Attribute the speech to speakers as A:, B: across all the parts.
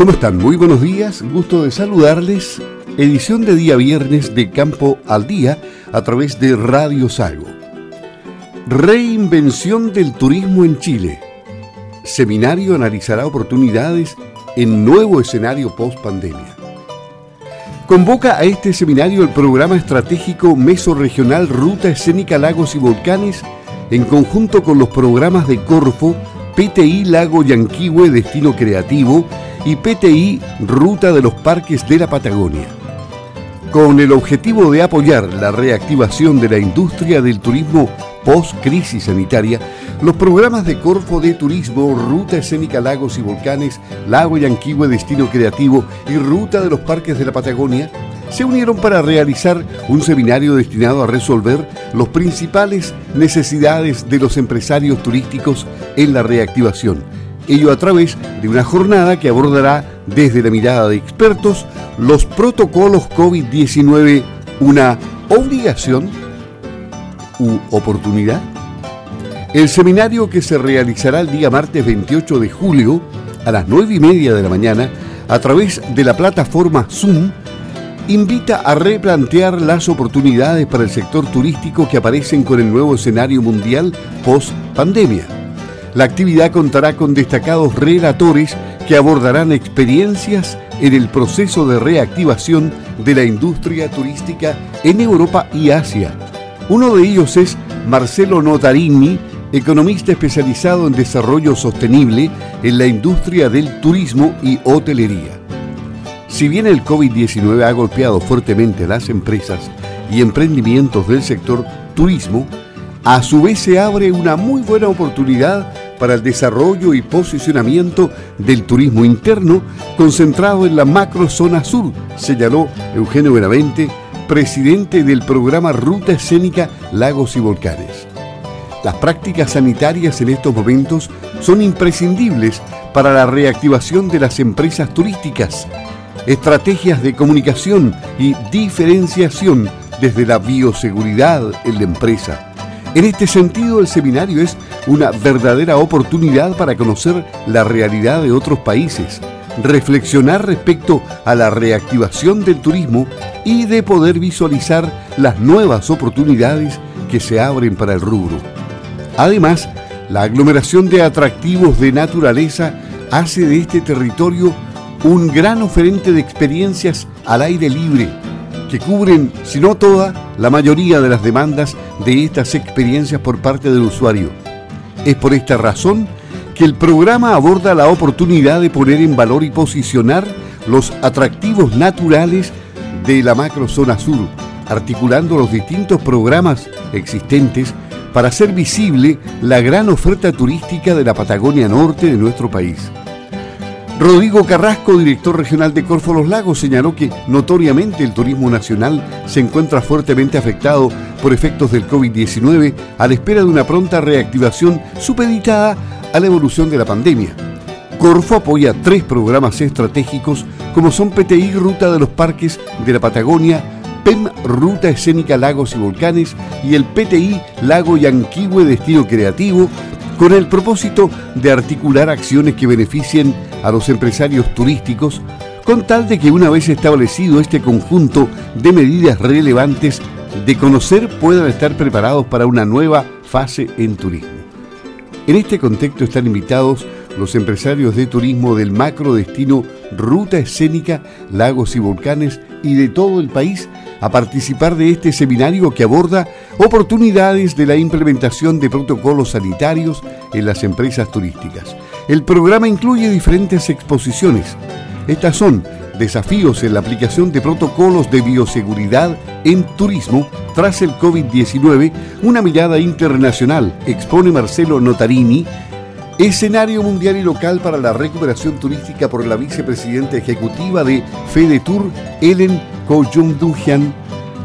A: ¿Cómo están? Muy buenos días, gusto de saludarles. Edición de día viernes de Campo al Día a través de Radio Sago. Reinvención del turismo en Chile. Seminario analizará oportunidades en nuevo escenario post pandemia. Convoca a este seminario el programa estratégico mesorregional Ruta Escénica Lagos y Volcanes en conjunto con los programas de Corfo, PTI Lago Yanquihue Destino Creativo y PTI Ruta de los Parques de la Patagonia. Con el objetivo de apoyar la reactivación de la industria del turismo post-crisis sanitaria, los programas de Corfo de Turismo, Ruta Escénica Lagos y Volcanes, Lago Yanquihue Destino Creativo y Ruta de los Parques de la Patagonia se unieron para realizar un seminario destinado a resolver las principales necesidades de los empresarios turísticos en la reactivación ello a través de una jornada que abordará desde la mirada de expertos los protocolos COVID-19, una obligación u oportunidad. El seminario que se realizará el día martes 28 de julio a las 9 y media de la mañana a través de la plataforma Zoom invita a replantear las oportunidades para el sector turístico que aparecen con el nuevo escenario mundial post pandemia la actividad contará con destacados relatores que abordarán experiencias en el proceso de reactivación de la industria turística en Europa y Asia. Uno de ellos es Marcelo Notarini, economista especializado en desarrollo sostenible en la industria del turismo y hotelería. Si bien el COVID-19 ha golpeado fuertemente las empresas y emprendimientos del sector turismo, a su vez se abre una muy buena oportunidad para el desarrollo y posicionamiento del turismo interno concentrado en la macro zona sur, señaló Eugenio Benavente, presidente del programa Ruta Escénica Lagos y Volcanes. Las prácticas sanitarias en estos momentos son imprescindibles para la reactivación de las empresas turísticas. Estrategias de comunicación y diferenciación desde la bioseguridad en la empresa en este sentido, el seminario es una verdadera oportunidad para conocer la realidad de otros países, reflexionar respecto a la reactivación del turismo y de poder visualizar las nuevas oportunidades que se abren para el rubro. Además, la aglomeración de atractivos de naturaleza hace de este territorio un gran oferente de experiencias al aire libre que cubren, si no toda, la mayoría de las demandas de estas experiencias por parte del usuario. Es por esta razón que el programa aborda la oportunidad de poner en valor y posicionar los atractivos naturales de la macrozona sur, articulando los distintos programas existentes para hacer visible la gran oferta turística de la Patagonia Norte de nuestro país. Rodrigo Carrasco, director regional de Corfo Los Lagos, señaló que notoriamente el turismo nacional se encuentra fuertemente afectado por efectos del COVID-19 a la espera de una pronta reactivación supeditada a la evolución de la pandemia. Corfo apoya tres programas estratégicos como son PTI Ruta de los Parques de la Patagonia, PEM Ruta Escénica Lagos y Volcanes y el PTI Lago Yanquihue Destino Creativo, con el propósito de articular acciones que beneficien a los empresarios turísticos con tal de que una vez establecido este conjunto de medidas relevantes de conocer puedan estar preparados para una nueva fase en turismo. En este contexto están invitados los empresarios de turismo del macro destino Ruta Escénica, Lagos y Volcanes y de todo el país a participar de este seminario que aborda oportunidades de la implementación de protocolos sanitarios en las empresas turísticas. El programa incluye diferentes exposiciones. Estas son desafíos en la aplicación de protocolos de bioseguridad en turismo tras el COVID-19, una mirada internacional, expone Marcelo Notarini, escenario mundial y local para la recuperación turística por la vicepresidenta ejecutiva de FedeTour, Ellen Koyundujian,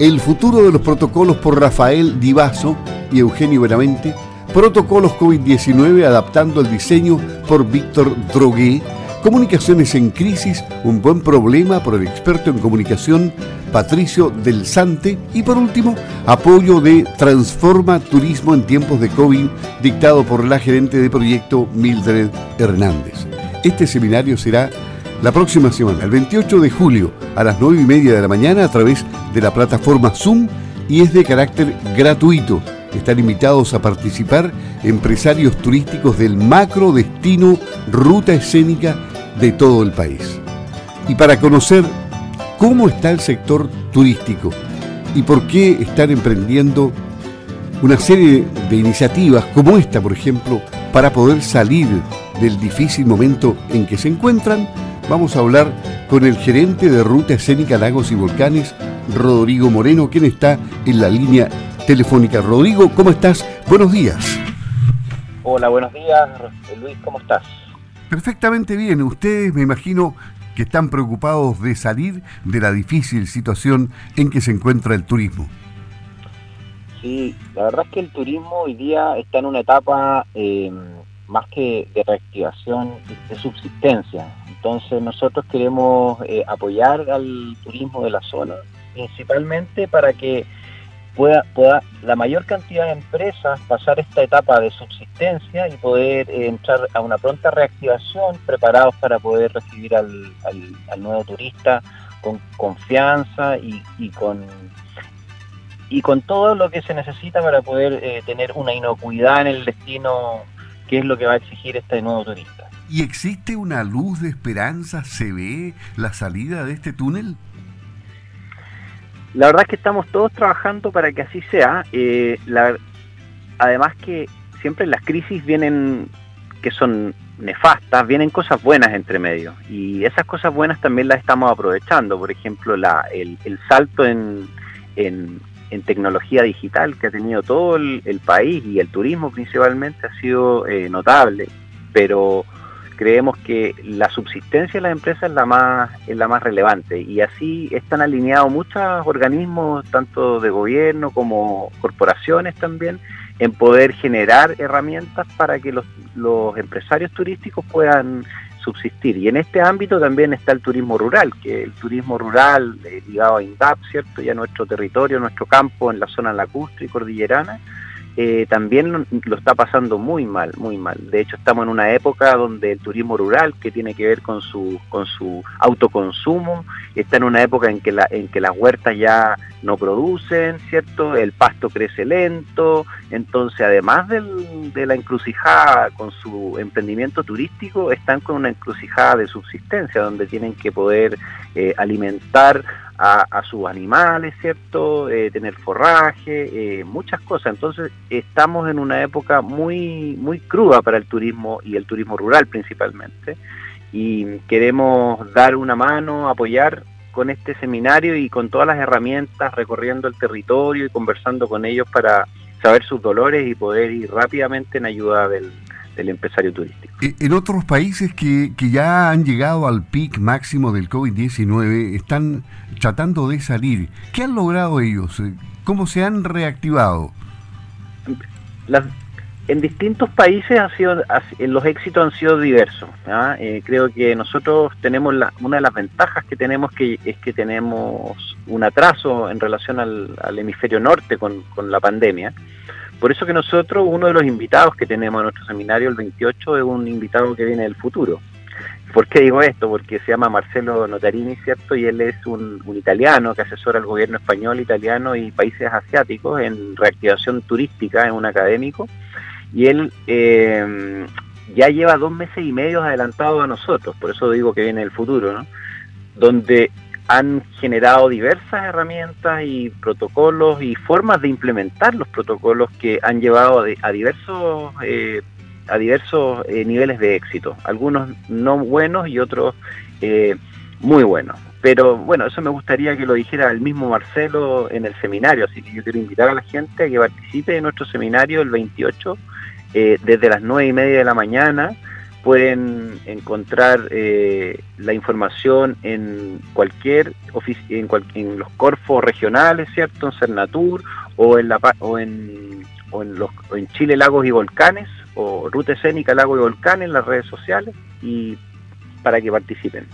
A: el futuro de los protocolos por Rafael Divaso y Eugenio Benavente, Protocolos COVID-19 adaptando el diseño por Víctor Drogué. Comunicaciones en crisis, un buen problema por el experto en comunicación Patricio Del Sante. Y por último, apoyo de Transforma Turismo en tiempos de COVID, dictado por la gerente de proyecto Mildred Hernández. Este seminario será la próxima semana, el 28 de julio, a las 9 y media de la mañana, a través de la plataforma Zoom y es de carácter gratuito. Están invitados a participar empresarios turísticos del macro destino ruta escénica de todo el país. Y para conocer cómo está el sector turístico y por qué están emprendiendo una serie de iniciativas como esta, por ejemplo, para poder salir del difícil momento en que se encuentran, vamos a hablar con el gerente de Ruta Escénica Lagos y Volcanes, Rodrigo Moreno, quien está en la línea telefónica. Rodrigo, ¿cómo estás? Buenos días.
B: Hola, buenos días. Luis, ¿cómo estás?
A: Perfectamente bien. Ustedes, me imagino, que están preocupados de salir de la difícil situación en que se encuentra el turismo.
B: Sí, la verdad es que el turismo hoy día está en una etapa eh, más que de reactivación, de subsistencia. Entonces nosotros queremos eh, apoyar al turismo de la zona, principalmente para que pueda, pueda la mayor cantidad de empresas pasar esta etapa de subsistencia y poder eh, entrar a una pronta reactivación preparados para poder recibir al, nuevo turista con confianza y, con y con todo lo que se necesita para poder eh, tener una inocuidad en el destino que es lo que va a exigir este nuevo turista.
A: ¿Y existe una luz de esperanza? ¿Se ve la salida de este túnel?
B: La verdad es que estamos todos trabajando para que así sea. Eh, además que siempre las crisis vienen, que son nefastas, vienen cosas buenas entre medio. Y esas cosas buenas también las estamos aprovechando. Por ejemplo, la, el, salto en, en, tecnología digital que ha tenido todo el, país y el turismo principalmente ha sido eh, notable. Pero creemos que la subsistencia de las empresas es la más es la más relevante. Y así están alineados muchos organismos tanto de gobierno como corporaciones también en poder generar herramientas para que los, los empresarios turísticos puedan subsistir. Y en este ámbito también está el turismo rural que el turismo rural eh, ligado a INDAP cierto ya nuestro territorio nuestro campo en la zona lacustre y cordillerana eh, también lo, está pasando muy mal, muy mal. De hecho, estamos en una época donde el turismo rural, que tiene que ver con su, con su autoconsumo, está en una época en que, la, en que las huertas ya no producen, ¿cierto? El pasto crece lento, entonces además de la encrucijada con su emprendimiento turístico, están con una encrucijada de subsistencia, donde tienen que poder eh, alimentar a, sus animales, ¿cierto? Eh, tener forraje, eh, muchas cosas. Entonces estamos en una época muy, muy cruda para el turismo y el turismo rural principalmente. Y queremos dar una mano, apoyar con este seminario y con todas las herramientas, recorriendo el territorio y conversando con ellos para saber sus dolores y poder ir rápidamente en ayuda del, del empresario turístico.
A: Eh, en otros países que, que ya han llegado al pic máximo del COVID-19 están tratando de salir. ¿Qué han logrado ellos? Eh, ¿Cómo se han reactivado?
B: En distintos países ha sido, los éxitos han sido diversos. Eh, creo que nosotros tenemos una de las ventajas que tenemos que es que tenemos un atraso en relación al, hemisferio norte con, la pandemia. Por eso que nosotros, uno de los invitados que tenemos a nuestro seminario el 28 es un invitado que viene del futuro. ¿Por qué digo esto? Porque se llama Marcelo Notarini, ¿cierto? Y él es un, italiano que asesora al gobierno español, italiano y países asiáticos en reactivación turística, en un académico. Y él eh, ya lleva dos meses y medio adelantado a nosotros, por eso digo que viene del futuro, ¿no? Donde han generado diversas herramientas y protocolos y formas de implementar los protocolos que han llevado a, diversos eh, a diversos eh, niveles de éxito, algunos no buenos y otros eh, muy buenos. Pero bueno, eso me gustaría que lo dijera el mismo Marcelo en el seminario, así que yo quiero invitar a la gente a que participe de nuestro seminario el 28, desde las 9 y media de la mañana, pueden encontrar eh, la información en cualquier en, en, los corfos regionales, ¿cierto? En Cernatur o en la o en, o en, los, en Chile Lagos y Volcanes o Ruta Escénica Lagos y Volcanes en las redes sociales y para que participen.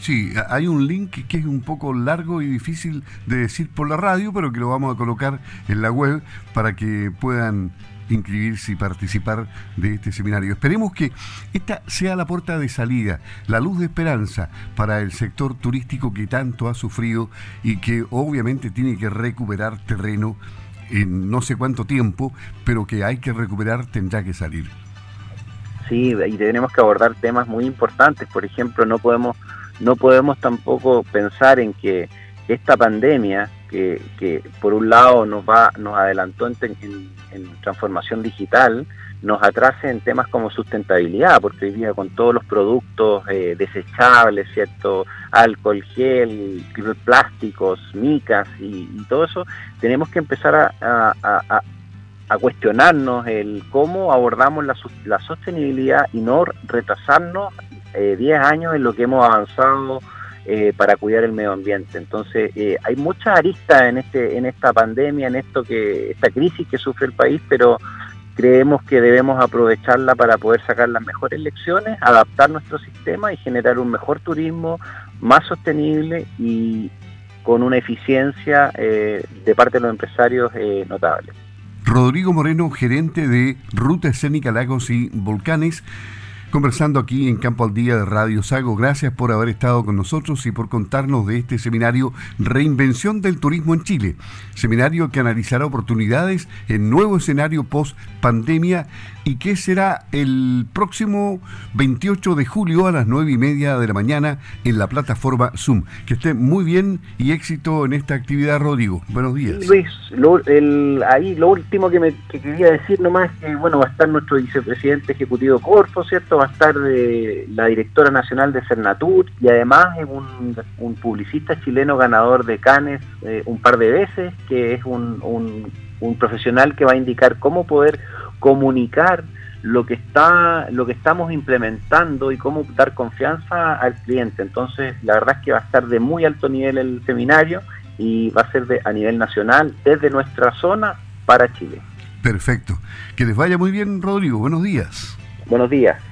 A: Sí, hay un link que es un poco largo y difícil de decir por la radio, pero que lo vamos a colocar en la web para que puedan inscribirse y participar de este seminario. Esperemos que esta sea la puerta de salida, la luz de esperanza para el sector turístico que tanto ha sufrido y que obviamente tiene que recuperar terreno en no sé cuánto tiempo, pero que hay que recuperar tendrá que salir.
B: Sí, y tenemos que abordar temas muy importantes. Por ejemplo, no podemos, no podemos tampoco pensar en que esta pandemia, que, por un lado nos va, nos adelantó en, transformación digital, nos atrase en temas como sustentabilidad, porque hoy día con todos los productos eh, desechables, ¿cierto? Alcohol, gel, plásticos, micas y, todo eso, tenemos que empezar a, cuestionarnos el cómo abordamos la, sostenibilidad y no retrasarnos 10 eh, años en lo que hemos avanzado eh, para cuidar el medio ambiente. Entonces, hay muchas aristas en, este, en esta pandemia, en esto que, esta crisis que sufre el país, pero creemos que debemos aprovecharla para poder sacar las mejores lecciones, adaptar nuestro sistema y generar un mejor turismo más sostenible y con una eficiencia eh, de parte de los empresarios eh, notable.
A: Rodrigo Moreno, gerente de Ruta Escénica Lagos y Volcanes conversando aquí en Campo al Día de Radio Sago. Gracias por haber estado con nosotros y por contarnos de este seminario Reinvención del Turismo en Chile. Seminario que analizará oportunidades en nuevo escenario post pandemia y que será el próximo 28 de julio a las 9 y media de la mañana en la plataforma Zoom. Que esté muy bien y éxito en esta actividad, Rodrigo. Buenos días.
B: Luis, ahí lo último que, me, quería decir nomás que bueno, va a estar nuestro vicepresidente ejecutivo Corfo, ¿cierto? Va a estar de, la directora nacional de Cernatur y además es un, publicista chileno ganador de Canes eh, un par de veces, que es un, un profesional que va a indicar cómo poder comunicar lo que está lo que estamos implementando y cómo dar confianza al cliente. Entonces, la verdad es que va a estar de muy alto nivel el seminario y va a ser de, a nivel nacional desde nuestra zona para Chile.
A: Perfecto. Que les vaya muy bien, Rodrigo. Buenos días.
B: Buenos días.